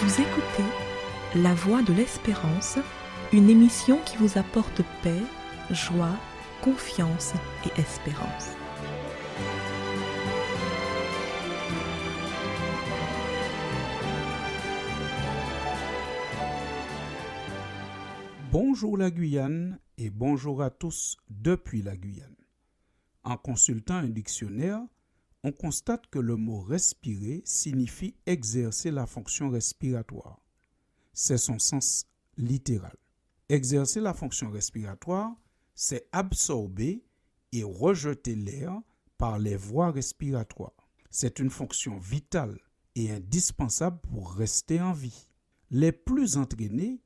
Vous écoutez La Voix de l'Espérance, une émission qui vous apporte paix, joie, confiance et espérance. Bonjour la Guyane et bonjour à tous depuis la Guyane. En consultant un dictionnaire, on constate que le mot respirer signifie exercer la fonction respiratoire. C'est son sens littéral. Exercer la fonction respiratoire, c'est absorber et rejeter l'air par les voies respiratoires. C'est une fonction vitale et indispensable pour rester en vie. Les plus entraînés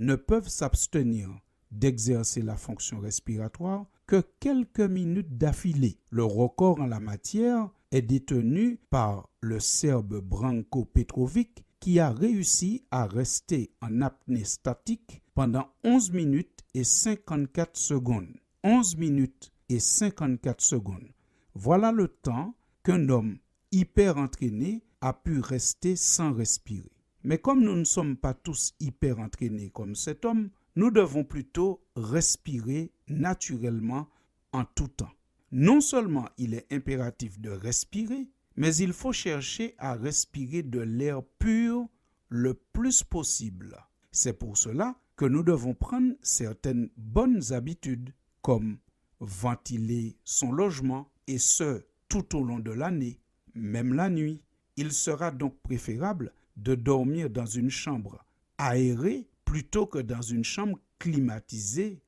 ne peuvent s'abstenir d'exercer la fonction respiratoire que quelques minutes d'affilée. Le record en la matière est détenu par le Serbe Branko Petrovic qui a réussi à rester en apnée statique pendant 11 minutes et 54 secondes. 11 minutes et 54 secondes. Voilà le temps qu'un homme hyper entraîné a pu rester sans respirer. Mais comme nous ne sommes pas tous hyper entraînés comme cet homme, nous devons plutôt respirer naturellement en tout temps. Non seulement il est impératif de respirer, mais il faut chercher à respirer de l'air pur le plus possible. C'est pour cela que nous devons prendre certaines bonnes habitudes, comme ventiler son logement, et ce, tout au long de l'année, même la nuit. Il sera donc préférable de dormir dans une chambre aérée plutôt que dans une chambre climatisée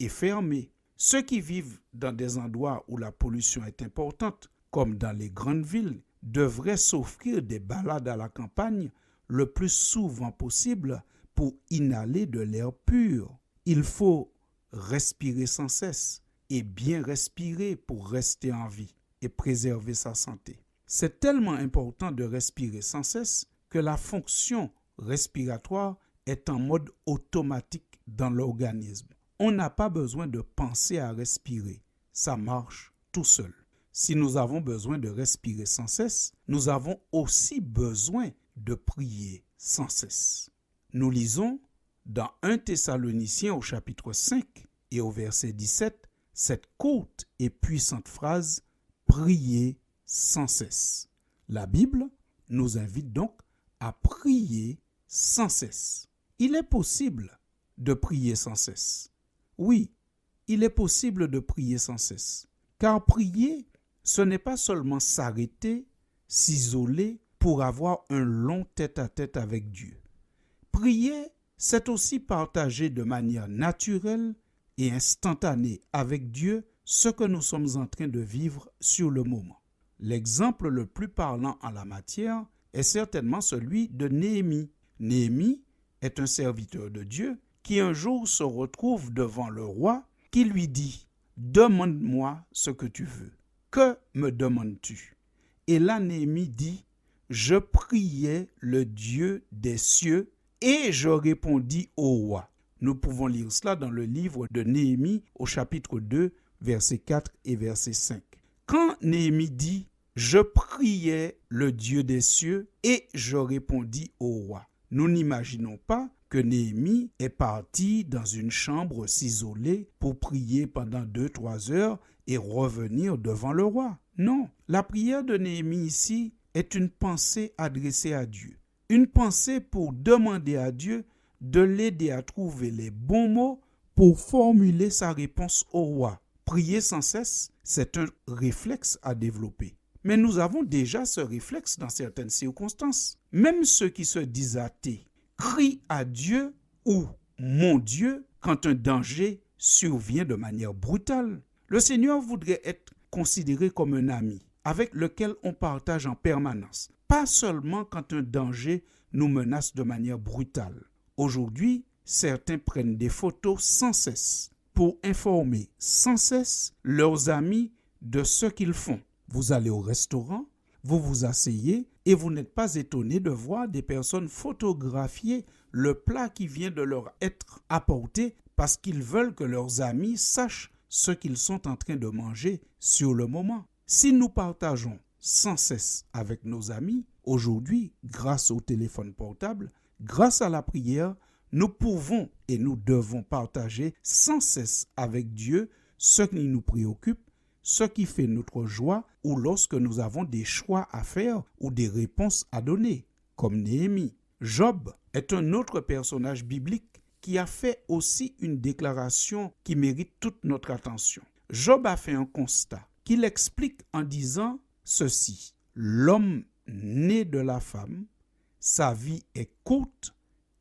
et fermée. Ceux qui vivent dans des endroits où la pollution est importante, comme dans les grandes villes, devraient s'offrir des balades à la campagne le plus souvent possible pour inhaler de l'air pur. Il faut respirer sans cesse et bien respirer pour rester en vie et préserver sa santé. C'est tellement important de respirer sans cesse que la fonction respiratoire est en mode automatique dans l'organisme. On n'a pas besoin de penser à respirer, ça marche tout seul. Si nous avons besoin de respirer sans cesse, nous avons aussi besoin de prier sans cesse. Nous lisons dans 1 Thessaloniciens au chapitre 5 et au verset 17 cette courte et puissante phrase Priez sans cesse. La Bible nous invite donc à prier sans cesse. Il est possible de prier sans cesse. Oui, il est possible de prier sans cesse. Car prier, ce n'est pas seulement s'arrêter, s'isoler pour avoir un long tête-à-tête avec Dieu. Prier, c'est aussi partager de manière naturelle et instantanée avec Dieu ce que nous sommes en train de vivre sur le moment. L'exemple le plus parlant en la matière est certainement celui de Néhémie. Néhémie est un serviteur de Dieu qui un jour se retrouve devant le roi qui lui dit Demande-moi ce que tu veux. Que me demandes-tu? Et là, Néhémie dit Je priais le Dieu des cieux et je répondis au roi. Nous pouvons lire cela dans le livre de Néhémie au chapitre 2, verset 4 et verset 5. Quand Néhémie dit je priais le Dieu des cieux et je répondis au roi. Nous n'imaginons pas que Néhémie est parti dans une chambre s'isoler pour prier pendant deux, trois heures et revenir devant le roi. Non, la prière de Néhémie ici est une pensée adressée à Dieu. Une pensée pour demander à Dieu de l'aider à trouver les bons mots pour formuler sa réponse au roi. Prier sans cesse, c'est un réflexe à développer. Mais nous avons déjà ce réflexe dans certaines circonstances. Même ceux qui se disent athées crient à Dieu ou mon Dieu quand un danger survient de manière brutale. Le Seigneur voudrait être considéré comme un ami avec lequel on partage en permanence, pas seulement quand un danger nous menace de manière brutale. Aujourd'hui, certains prennent des photos sans cesse pour informer sans cesse leurs amis de ce qu'ils font. Vous allez au restaurant, vous vous asseyez et vous n'êtes pas étonné de voir des personnes photographier le plat qui vient de leur être apporté parce qu'ils veulent que leurs amis sachent ce qu'ils sont en train de manger sur le moment. Si nous partageons sans cesse avec nos amis Aujourd'hui, grâce au téléphone portable, grâce à la prière, nous pouvons et nous devons partager sans cesse avec Dieu ce qui nous préoccupe, ce qui fait notre joie ou lorsque nous avons des choix à faire ou des réponses à donner, comme Néhémie. Job est un autre personnage biblique qui a fait aussi une déclaration qui mérite toute notre attention. Job a fait un constat qu'il explique en disant ceci. L'homme né de la femme, sa vie est courte,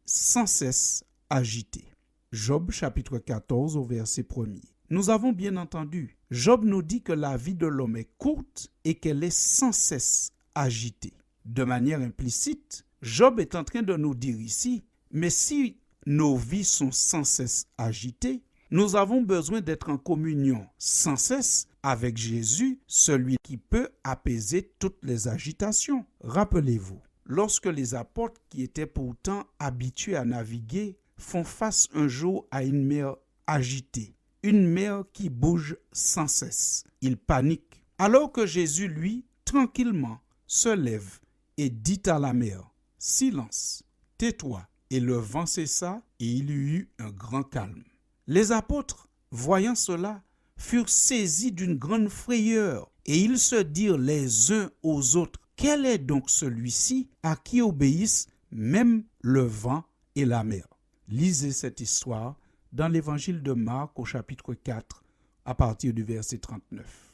sans cesse agitée. Job chapitre 14 au verset 1 Nous avons bien entendu, Job nous dit que la vie de l'homme est courte et qu'elle est sans cesse agitée. De manière implicite, Job est en train de nous dire ici, mais si nos vies sont sans cesse agitées, nous avons besoin d'être en communion sans cesse avec Jésus, celui qui peut apaiser toutes les agitations. Rappelez-vous, lorsque les apôtres qui étaient pourtant habitués à naviguer font face un jour à une mer agitée, une mer qui bouge sans cesse, ils paniquent. Alors que Jésus, lui, tranquillement, se lève et dit à la mer, Silence, tais-toi, et le vent cessa, et il y eut un grand calme. Les apôtres, voyant cela, furent saisis d'une grande frayeur, et ils se dirent les uns aux autres, Quel est donc celui-ci à qui obéissent même le vent et la mer? Lisez cette histoire dans l'évangile de Marc au chapitre 4, à partir du verset 39.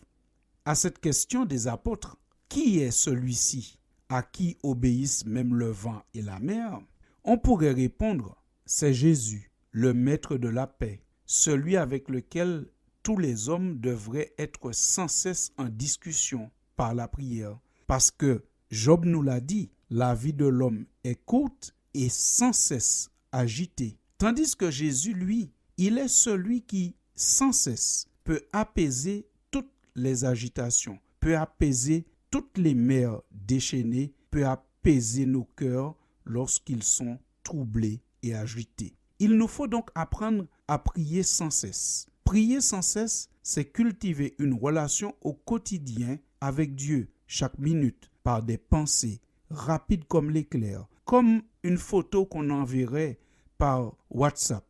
À cette question des apôtres, Qui est celui-ci? À qui obéissent même le vent et la mer? On pourrait répondre, c'est Jésus, le maître de la paix, celui avec lequel tous les hommes devraient être sans cesse en discussion par la prière. Parce que, Job nous l'a dit, la vie de l'homme est courte et sans cesse agitée. Tandis que Jésus, lui, il est celui qui, sans cesse, peut apaiser toutes les agitations, peut apaiser toutes les mers déchaînées, peut apaiser nos cœurs, lorsqu'ils sont troublés et agités. Il nous faut donc apprendre à prier sans cesse. Prier sans cesse, c'est cultiver une relation au quotidien avec Dieu, chaque minute, par des pensées rapides comme l'éclair, comme une photo qu'on enverrait par WhatsApp.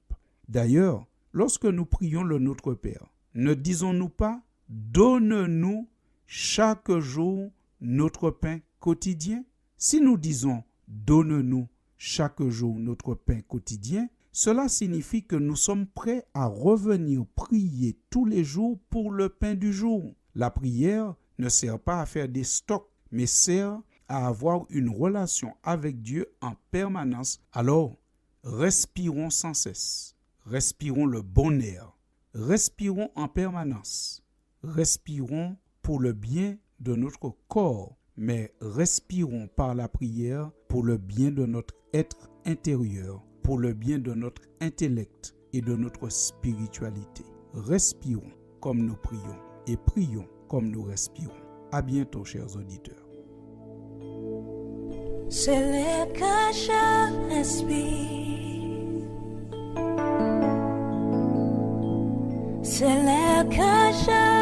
D'ailleurs, lorsque nous prions le Notre Père, ne disons-nous pas Donne-nous chaque jour notre pain quotidien Si nous disons Donne-nous chaque jour notre pain quotidien, cela signifie que nous sommes prêts à revenir prier tous les jours pour le pain du jour. La prière ne sert pas à faire des stocks, mais sert à avoir une relation avec Dieu en permanence. Alors, respirons sans cesse, respirons le bon air, respirons en permanence, respirons pour le bien de notre corps, mais respirons par la prière pour le bien de notre être intérieur, pour le bien de notre intellect et de notre spiritualité. Respirons comme nous prions et prions comme nous respirons. À bientôt, chers auditeurs. C'est que je